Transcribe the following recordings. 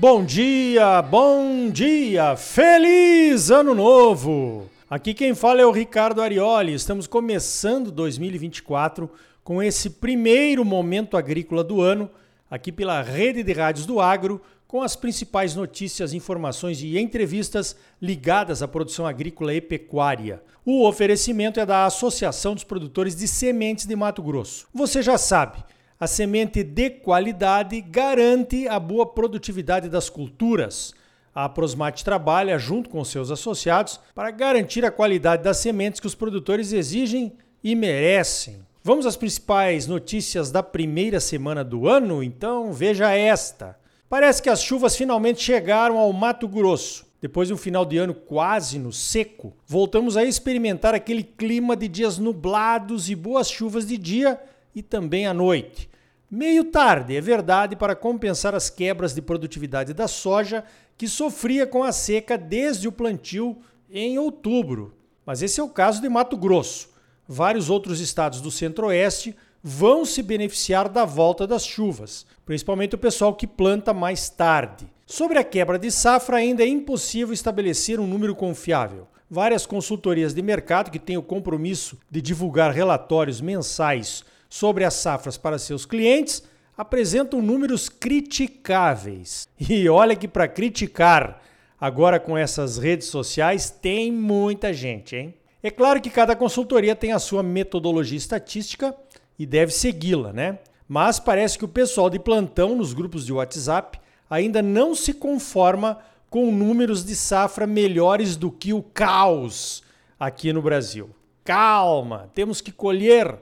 Bom dia, bom dia, feliz ano novo! Aqui quem fala é o Ricardo Arioli. Estamos começando 2024 com esse primeiro momento agrícola do ano, aqui pela Rede de Rádios do Agro, com as principais notícias, informações e entrevistas ligadas à produção agrícola e pecuária. O oferecimento é da Associação dos Produtores de Sementes de Mato Grosso. Você já sabe, a semente de qualidade garante a boa produtividade das culturas a Prosmate trabalha junto com seus associados para garantir a qualidade das sementes que os produtores exigem e merecem. Vamos às principais notícias da primeira semana do ano? Então veja esta. Parece que as chuvas finalmente chegaram ao Mato Grosso. Depois de um final de ano quase no seco, voltamos a experimentar aquele clima de dias nublados e boas chuvas de dia e também à noite. Meio tarde, é verdade, para compensar as quebras de produtividade da soja que sofria com a seca desde o plantio em outubro. Mas esse é o caso de Mato Grosso. Vários outros estados do Centro-Oeste vão se beneficiar da volta das chuvas, principalmente o pessoal que planta mais tarde. Sobre a quebra de safra, ainda é impossível estabelecer um número confiável. Várias consultorias de mercado que têm o compromisso de divulgar relatórios mensais sobre as safras para seus clientes apresentam números criticáveis. E olha que para criticar agora com essas redes sociais tem muita gente, hein? É claro que cada consultoria tem a sua metodologia estatística e deve segui-la, né? Mas parece que o pessoal de plantão nos grupos de WhatsApp ainda não se conforma com números de safra melhores do que o caos aqui no Brasil. Calma, temos que colher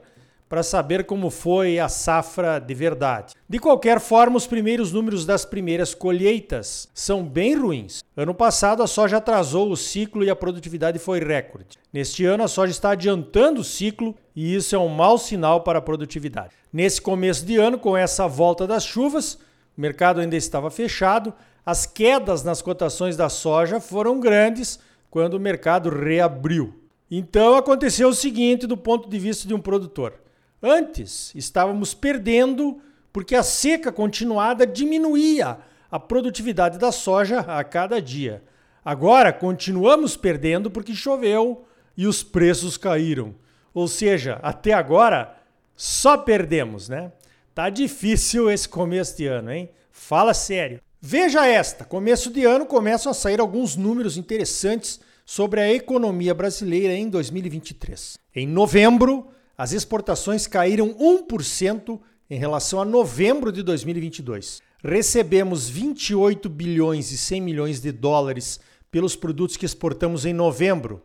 para saber como foi a safra de verdade. De qualquer forma, os primeiros números das primeiras colheitas são bem ruins. Ano passado, a soja atrasou o ciclo e a produtividade foi recorde. Neste ano, a soja está adiantando o ciclo e isso é um mau sinal para a produtividade. Nesse começo de ano, com essa volta das chuvas, o mercado ainda estava fechado, as quedas nas cotações da soja foram grandes quando o mercado reabriu. Então aconteceu o seguinte do ponto de vista de um produtor. Antes, estávamos perdendo porque a seca continuada diminuía a produtividade da soja a cada dia. Agora, continuamos perdendo porque choveu e os preços caíram. Ou seja, até agora só perdemos, né? Tá difícil esse começo de ano, hein? Fala sério. Veja esta: começo de ano começam a sair alguns números interessantes sobre a economia brasileira em 2023. Em novembro, as exportações caíram 1% em relação a novembro de 2022. Recebemos 28 bilhões e 100 milhões de dólares pelos produtos que exportamos em novembro,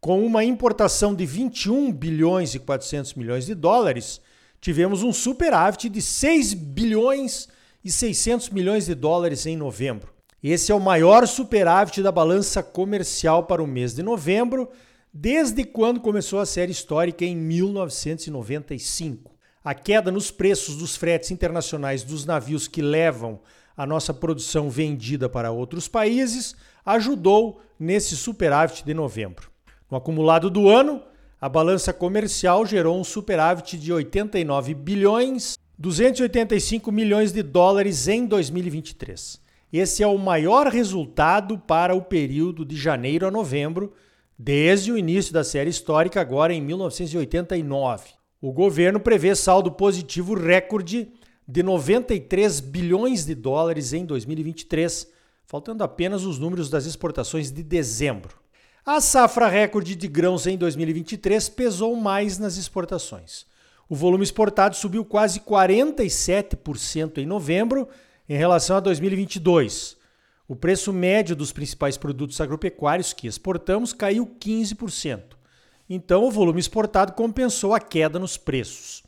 com uma importação de 21 bilhões e 400 milhões de dólares, tivemos um superávit de 6 bilhões e 600 milhões de dólares em novembro. Esse é o maior superávit da balança comercial para o mês de novembro desde quando começou a série histórica em 1995. A queda nos preços dos fretes internacionais dos navios que levam a nossa produção vendida para outros países ajudou nesse superávit de novembro. No acumulado do ano, a balança comercial gerou um superávit de 89 bilhões 285 milhões de dólares em 2023. Esse é o maior resultado para o período de janeiro a novembro desde o início da série histórica, agora em 1989. O governo prevê saldo positivo recorde de 93 bilhões de dólares em 2023, faltando apenas os números das exportações de dezembro. A safra recorde de grãos em 2023 pesou mais nas exportações. O volume exportado subiu quase 47% em novembro em relação a 2022 o preço médio dos principais produtos agropecuários que exportamos caiu 15%. Então, o volume exportado compensou a queda nos preços.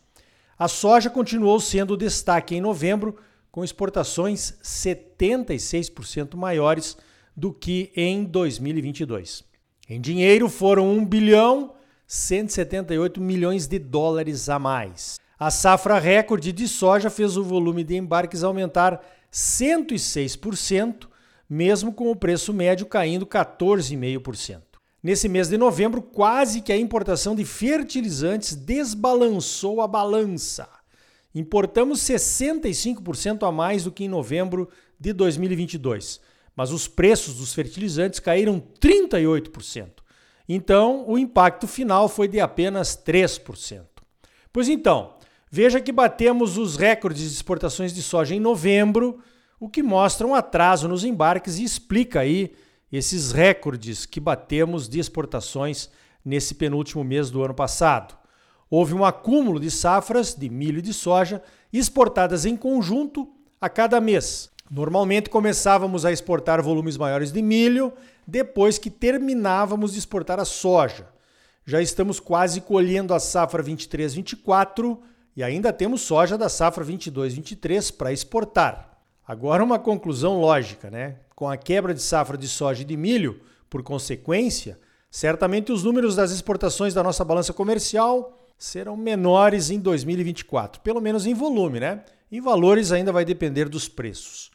A soja continuou sendo o destaque em novembro, com exportações 76% maiores do que em 2022. Em dinheiro, foram 1 bilhão 178 milhões de dólares a mais. A safra recorde de soja fez o volume de embarques aumentar 106% mesmo com o preço médio caindo 14,5%. Nesse mês de novembro, quase que a importação de fertilizantes desbalançou a balança. Importamos 65% a mais do que em novembro de 2022, mas os preços dos fertilizantes caíram 38%. Então, o impacto final foi de apenas 3%. Pois então, veja que batemos os recordes de exportações de soja em novembro, o que mostra um atraso nos embarques e explica aí esses recordes que batemos de exportações nesse penúltimo mês do ano passado. Houve um acúmulo de safras de milho e de soja exportadas em conjunto a cada mês. Normalmente começávamos a exportar volumes maiores de milho depois que terminávamos de exportar a soja. Já estamos quase colhendo a safra 23-24 e ainda temos soja da safra 22-23 para exportar. Agora uma conclusão lógica, né? Com a quebra de safra de soja e de milho, por consequência, certamente os números das exportações da nossa balança comercial serão menores em 2024, pelo menos em volume, né? Em valores ainda vai depender dos preços.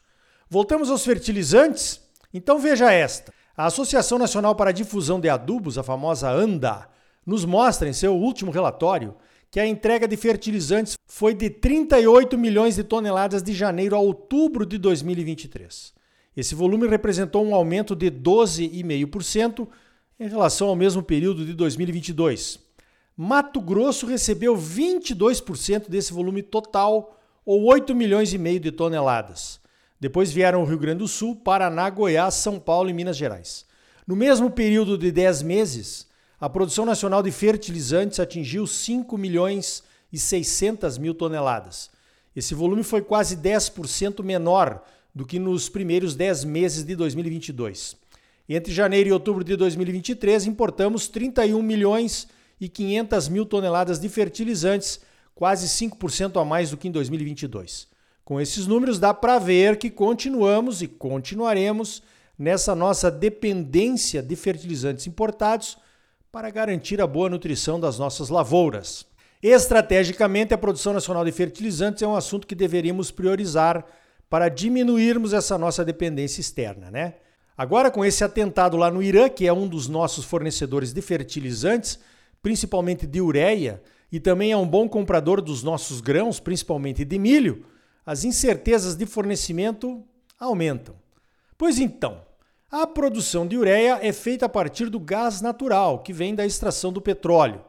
Voltamos aos fertilizantes? Então veja esta. A Associação Nacional para a Difusão de Adubos, a famosa ANDA, nos mostra em seu último relatório que a entrega de fertilizantes foi de 38 milhões de toneladas de janeiro a outubro de 2023. Esse volume representou um aumento de 12,5% em relação ao mesmo período de 2022. Mato Grosso recebeu 22% desse volume total, ou 8 milhões e meio de toneladas. Depois vieram o Rio Grande do Sul, Paraná, Goiás, São Paulo e Minas Gerais. No mesmo período de 10 meses, a produção nacional de fertilizantes atingiu 5 milhões e 600 mil toneladas. Esse volume foi quase 10% menor do que nos primeiros 10 meses de 2022. Entre janeiro e outubro de 2023, importamos 31 milhões e 500 mil toneladas de fertilizantes, quase 5% a mais do que em 2022. Com esses números, dá para ver que continuamos e continuaremos nessa nossa dependência de fertilizantes importados para garantir a boa nutrição das nossas lavouras. Estrategicamente, a produção nacional de fertilizantes é um assunto que deveríamos priorizar para diminuirmos essa nossa dependência externa, né? Agora, com esse atentado lá no Irã, que é um dos nossos fornecedores de fertilizantes, principalmente de ureia, e também é um bom comprador dos nossos grãos, principalmente de milho, as incertezas de fornecimento aumentam. Pois então, a produção de ureia é feita a partir do gás natural, que vem da extração do petróleo.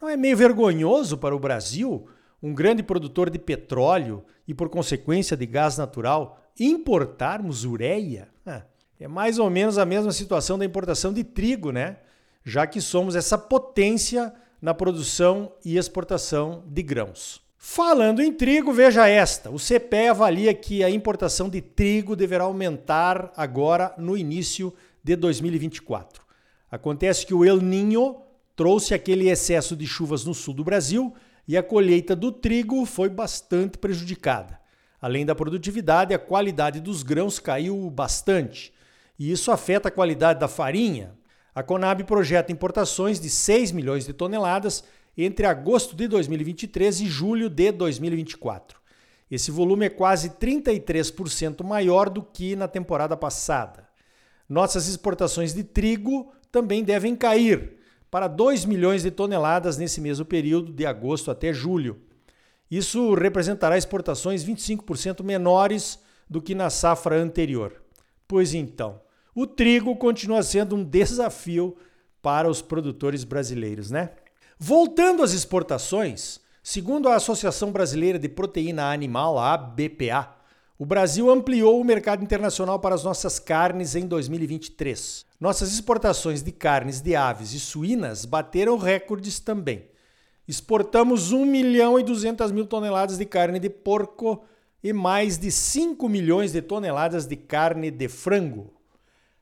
Não é meio vergonhoso para o Brasil, um grande produtor de petróleo e, por consequência, de gás natural, importarmos ureia? Ah. É mais ou menos a mesma situação da importação de trigo, né? Já que somos essa potência na produção e exportação de grãos. Falando em trigo, veja esta: o CPE avalia que a importação de trigo deverá aumentar agora no início de 2024. Acontece que o El Ninho trouxe aquele excesso de chuvas no sul do Brasil e a colheita do trigo foi bastante prejudicada. Além da produtividade, a qualidade dos grãos caiu bastante e isso afeta a qualidade da farinha. A Conab projeta importações de 6 milhões de toneladas entre agosto de 2023 e julho de 2024. Esse volume é quase 33% maior do que na temporada passada. Nossas exportações de trigo também devem cair para 2 milhões de toneladas nesse mesmo período, de agosto até julho. Isso representará exportações 25% menores do que na safra anterior. Pois então, o trigo continua sendo um desafio para os produtores brasileiros, né? Voltando às exportações, segundo a Associação Brasileira de Proteína Animal, a ABPA, o Brasil ampliou o mercado internacional para as nossas carnes em 2023. Nossas exportações de carnes de aves e suínas bateram recordes também. Exportamos 1 milhão e 200 mil toneladas de carne de porco e mais de 5 milhões de toneladas de carne de frango.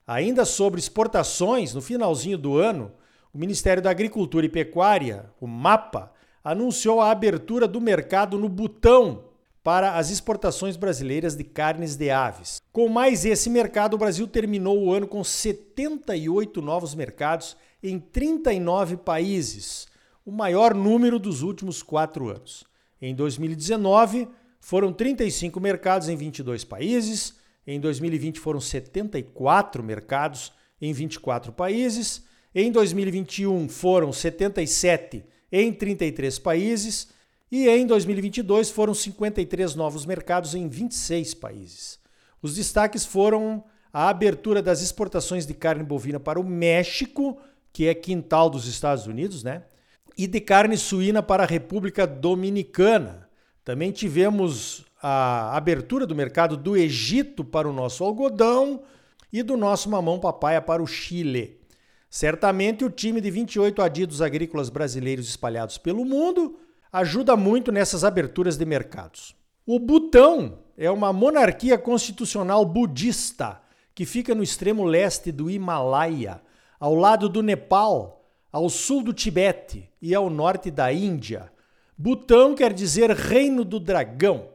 Ainda sobre exportações, no finalzinho do ano, o Ministério da Agricultura e Pecuária, o MAPA, anunciou a abertura do mercado no Butão para as exportações brasileiras de carnes de aves. Com mais esse mercado, o Brasil terminou o ano com 78 novos mercados em 39 países, o maior número dos últimos quatro anos. Em 2019, foram 35 mercados em 22 países. Em 2020 foram 74 mercados em 24 países. Em 2021 foram 77 em 33 países e em 2022 foram 53 novos mercados em 26 países. Os destaques foram a abertura das exportações de carne bovina para o México, que é quintal dos Estados Unidos, né? E de carne suína para a República Dominicana. Também tivemos a abertura do mercado do Egito para o nosso algodão e do nosso mamão papaya para o Chile. Certamente o time de 28 adidos agrícolas brasileiros espalhados pelo mundo ajuda muito nessas aberturas de mercados. O Butão é uma monarquia constitucional budista que fica no extremo leste do Himalaia, ao lado do Nepal, ao sul do Tibete e ao norte da Índia. Butão quer dizer Reino do Dragão.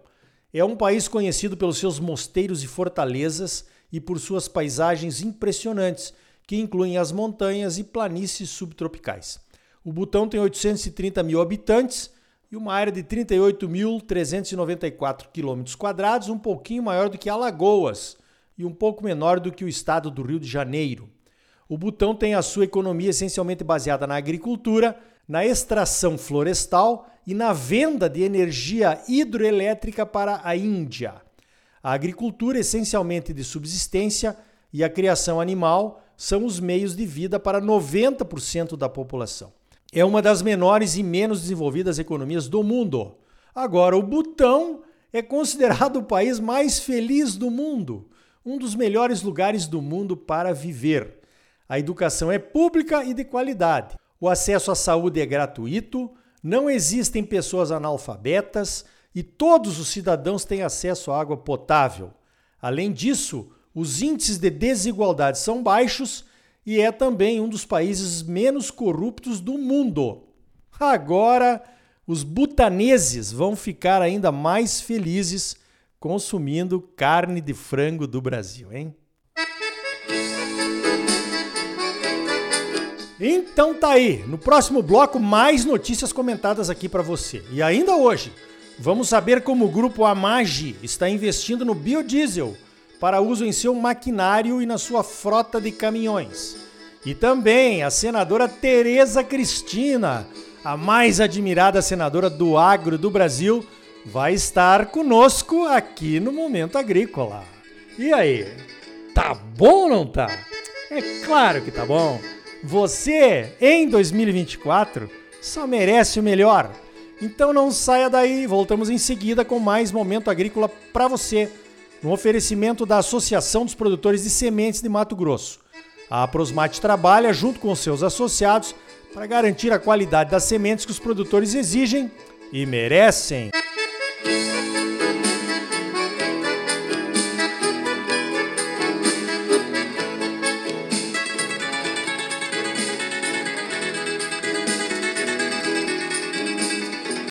É um país conhecido pelos seus mosteiros e fortalezas e por suas paisagens impressionantes, que incluem as montanhas e planícies subtropicais. O Butão tem 830 mil habitantes e uma área de 38.394 km, um pouquinho maior do que Alagoas e um pouco menor do que o estado do Rio de Janeiro. O Butão tem a sua economia essencialmente baseada na agricultura, na extração florestal e na venda de energia hidroelétrica para a Índia. A agricultura, essencialmente de subsistência, e a criação animal são os meios de vida para 90% da população é uma das menores e menos desenvolvidas economias do mundo. Agora, o Butão é considerado o país mais feliz do mundo, um dos melhores lugares do mundo para viver. A educação é pública e de qualidade. O acesso à saúde é gratuito, não existem pessoas analfabetas e todos os cidadãos têm acesso à água potável. Além disso, os índices de desigualdade são baixos e é também um dos países menos corruptos do mundo. Agora, os butaneses vão ficar ainda mais felizes consumindo carne de frango do Brasil, hein? Então tá aí, no próximo bloco mais notícias comentadas aqui para você. E ainda hoje, vamos saber como o grupo Amagi está investindo no biodiesel para uso em seu maquinário e na sua frota de caminhões. E também a senadora Tereza Cristina, a mais admirada senadora do agro do Brasil, vai estar conosco aqui no Momento Agrícola. E aí, tá bom ou não tá? É claro que tá bom. Você, em 2024, só merece o melhor. Então não saia daí, voltamos em seguida com mais Momento Agrícola para você no oferecimento da Associação dos Produtores de Sementes de Mato Grosso. A Prosmate trabalha junto com seus associados para garantir a qualidade das sementes que os produtores exigem e merecem.